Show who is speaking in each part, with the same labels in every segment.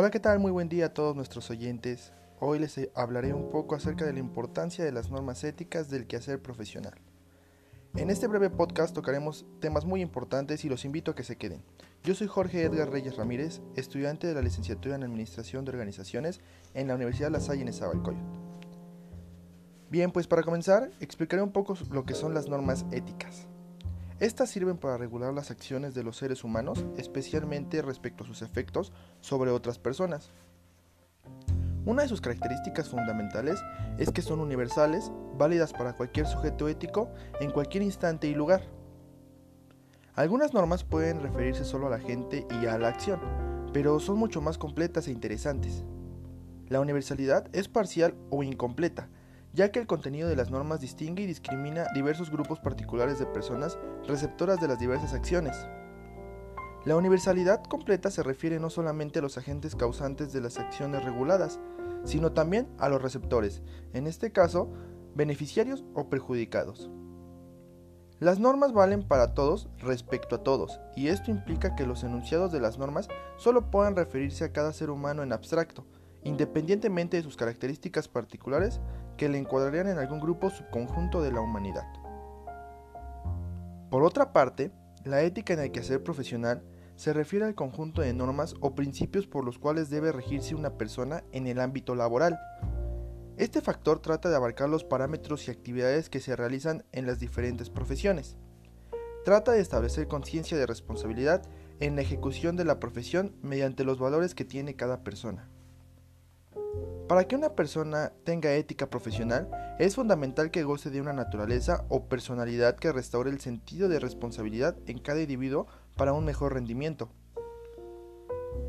Speaker 1: Hola, ¿qué tal? Muy buen día a todos nuestros oyentes. Hoy les hablaré un poco acerca de la importancia de las normas éticas del quehacer profesional. En este breve podcast tocaremos temas muy importantes y los invito a que se queden. Yo soy Jorge Edgar Reyes Ramírez, estudiante de la licenciatura en Administración de Organizaciones en la Universidad La Salle en Nezahualcóyotl. Bien, pues para comenzar, explicaré un poco lo que son las normas éticas. Estas sirven para regular las acciones de los seres humanos, especialmente respecto a sus efectos sobre otras personas. Una de sus características fundamentales es que son universales, válidas para cualquier sujeto ético en cualquier instante y lugar. Algunas normas pueden referirse solo a la gente y a la acción, pero son mucho más completas e interesantes. La universalidad es parcial o incompleta, ya que el contenido de las normas distingue y discrimina diversos grupos particulares de personas receptoras de las diversas acciones. La universalidad completa se refiere no solamente a los agentes causantes de las acciones reguladas, sino también a los receptores, en este caso, beneficiarios o perjudicados. Las normas valen para todos respecto a todos, y esto implica que los enunciados de las normas solo puedan referirse a cada ser humano en abstracto, independientemente de sus características particulares que le encuadrarían en algún grupo subconjunto de la humanidad. Por otra parte, la ética en el quehacer profesional se refiere al conjunto de normas o principios por los cuales debe regirse una persona en el ámbito laboral. Este factor trata de abarcar los parámetros y actividades que se realizan en las diferentes profesiones. Trata de establecer conciencia de responsabilidad en la ejecución de la profesión mediante los valores que tiene cada persona. Para que una persona tenga ética profesional, es fundamental que goce de una naturaleza o personalidad que restaure el sentido de responsabilidad en cada individuo para un mejor rendimiento.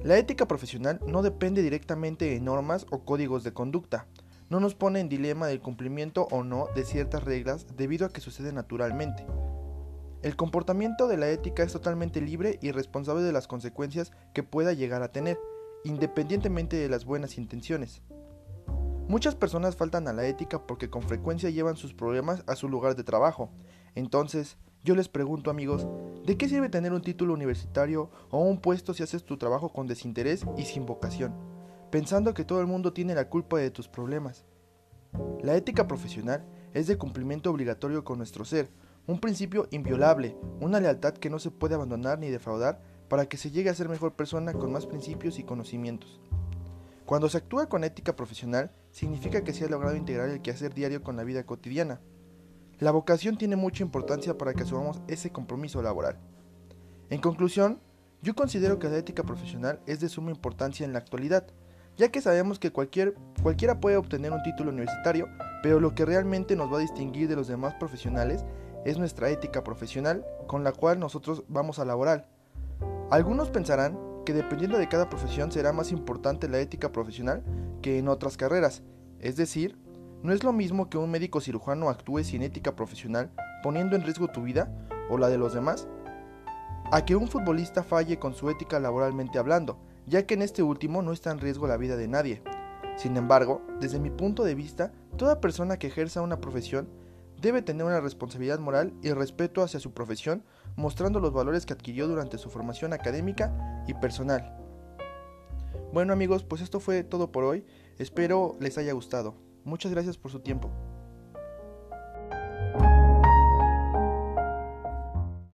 Speaker 1: La ética profesional no depende directamente de normas o códigos de conducta, no nos pone en dilema del cumplimiento o no de ciertas reglas debido a que sucede naturalmente. El comportamiento de la ética es totalmente libre y responsable de las consecuencias que pueda llegar a tener, independientemente de las buenas intenciones. Muchas personas faltan a la ética porque con frecuencia llevan sus problemas a su lugar de trabajo. Entonces, yo les pregunto amigos, ¿de qué sirve tener un título universitario o un puesto si haces tu trabajo con desinterés y sin vocación, pensando que todo el mundo tiene la culpa de tus problemas? La ética profesional es de cumplimiento obligatorio con nuestro ser, un principio inviolable, una lealtad que no se puede abandonar ni defraudar para que se llegue a ser mejor persona con más principios y conocimientos. Cuando se actúa con ética profesional, significa que se ha logrado integrar el quehacer diario con la vida cotidiana. La vocación tiene mucha importancia para que asumamos ese compromiso laboral. En conclusión, yo considero que la ética profesional es de suma importancia en la actualidad, ya que sabemos que cualquier, cualquiera puede obtener un título universitario, pero lo que realmente nos va a distinguir de los demás profesionales es nuestra ética profesional con la cual nosotros vamos a laborar. Algunos pensarán que dependiendo de cada profesión será más importante la ética profesional que en otras carreras. Es decir, no es lo mismo que un médico cirujano actúe sin ética profesional, poniendo en riesgo tu vida o la de los demás, a que un futbolista falle con su ética laboralmente hablando, ya que en este último no está en riesgo la vida de nadie. Sin embargo, desde mi punto de vista, toda persona que ejerza una profesión debe tener una responsabilidad moral y respeto hacia su profesión, mostrando los valores que adquirió durante su formación académica y personal. Bueno amigos, pues esto fue todo por hoy, espero les haya gustado. Muchas gracias por su tiempo.